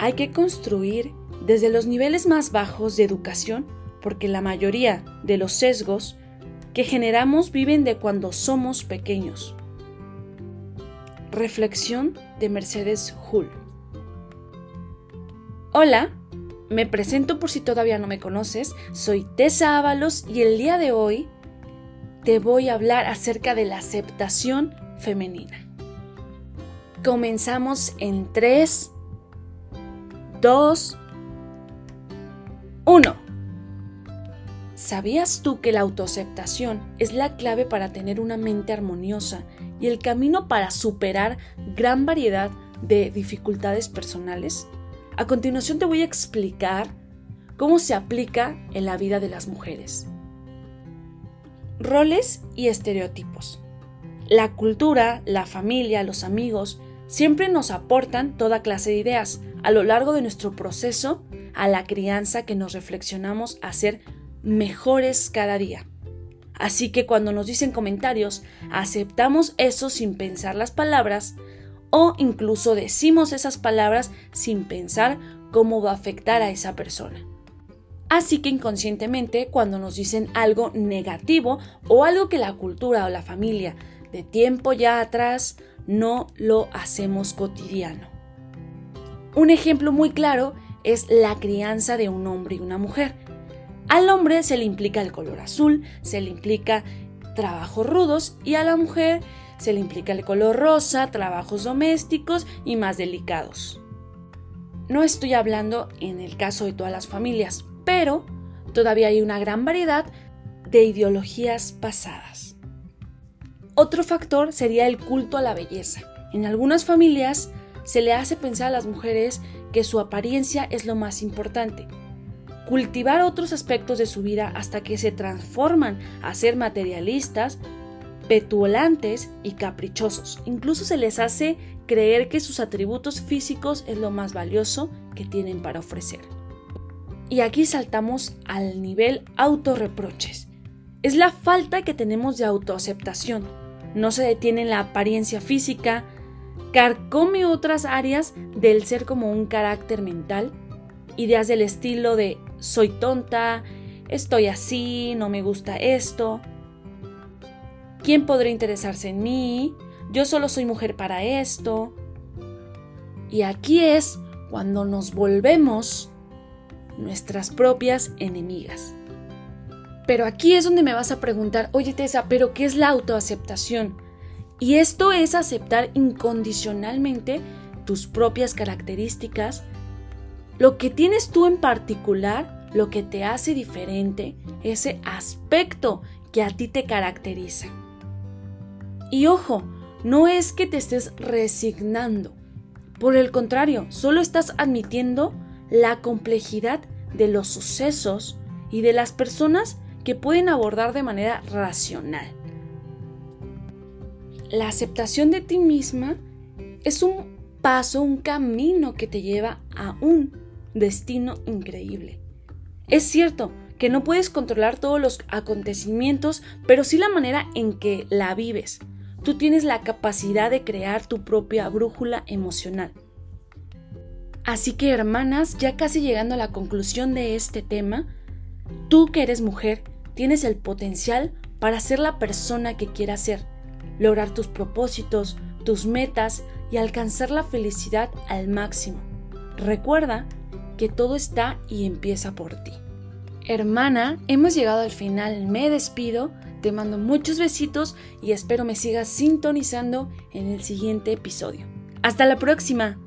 hay que construir desde los niveles más bajos de educación porque la mayoría de los sesgos que generamos viven de cuando somos pequeños. Reflexión de Mercedes Hull. Hola, me presento por si todavía no me conoces, soy Tessa Ábalos y el día de hoy te voy a hablar acerca de la aceptación femenina. Comenzamos en 3, 2, 1. ¿Sabías tú que la autoaceptación es la clave para tener una mente armoniosa y el camino para superar gran variedad de dificultades personales? A continuación te voy a explicar cómo se aplica en la vida de las mujeres. Roles y estereotipos. La cultura, la familia, los amigos siempre nos aportan toda clase de ideas a lo largo de nuestro proceso a la crianza que nos reflexionamos a ser mejores cada día. Así que cuando nos dicen comentarios, aceptamos eso sin pensar las palabras o incluso decimos esas palabras sin pensar cómo va a afectar a esa persona. Así que inconscientemente cuando nos dicen algo negativo o algo que la cultura o la familia de tiempo ya atrás no lo hacemos cotidiano. Un ejemplo muy claro es la crianza de un hombre y una mujer. Al hombre se le implica el color azul, se le implica trabajos rudos y a la mujer se le implica el color rosa, trabajos domésticos y más delicados. No estoy hablando en el caso de todas las familias, pero todavía hay una gran variedad de ideologías pasadas. Otro factor sería el culto a la belleza. En algunas familias se le hace pensar a las mujeres que su apariencia es lo más importante. Cultivar otros aspectos de su vida hasta que se transforman a ser materialistas, petulantes y caprichosos. Incluso se les hace creer que sus atributos físicos es lo más valioso que tienen para ofrecer. Y aquí saltamos al nivel autorreproches. Es la falta que tenemos de autoaceptación. No se detiene en la apariencia física, carcome otras áreas del ser como un carácter mental, ideas del estilo de soy tonta, estoy así, no me gusta esto, quién podría interesarse en mí, yo solo soy mujer para esto. Y aquí es cuando nos volvemos nuestras propias enemigas. Pero aquí es donde me vas a preguntar, oye Tessa, ¿pero qué es la autoaceptación? Y esto es aceptar incondicionalmente tus propias características, lo que tienes tú en particular, lo que te hace diferente, ese aspecto que a ti te caracteriza. Y ojo, no es que te estés resignando. Por el contrario, solo estás admitiendo la complejidad de los sucesos y de las personas que pueden abordar de manera racional. La aceptación de ti misma es un paso, un camino que te lleva a un destino increíble. Es cierto que no puedes controlar todos los acontecimientos, pero sí la manera en que la vives. Tú tienes la capacidad de crear tu propia brújula emocional. Así que hermanas, ya casi llegando a la conclusión de este tema, tú que eres mujer, tienes el potencial para ser la persona que quieras ser lograr tus propósitos, tus metas y alcanzar la felicidad al máximo. Recuerda que todo está y empieza por ti. Hermana, hemos llegado al final, me despido, te mando muchos besitos y espero me sigas sintonizando en el siguiente episodio. Hasta la próxima.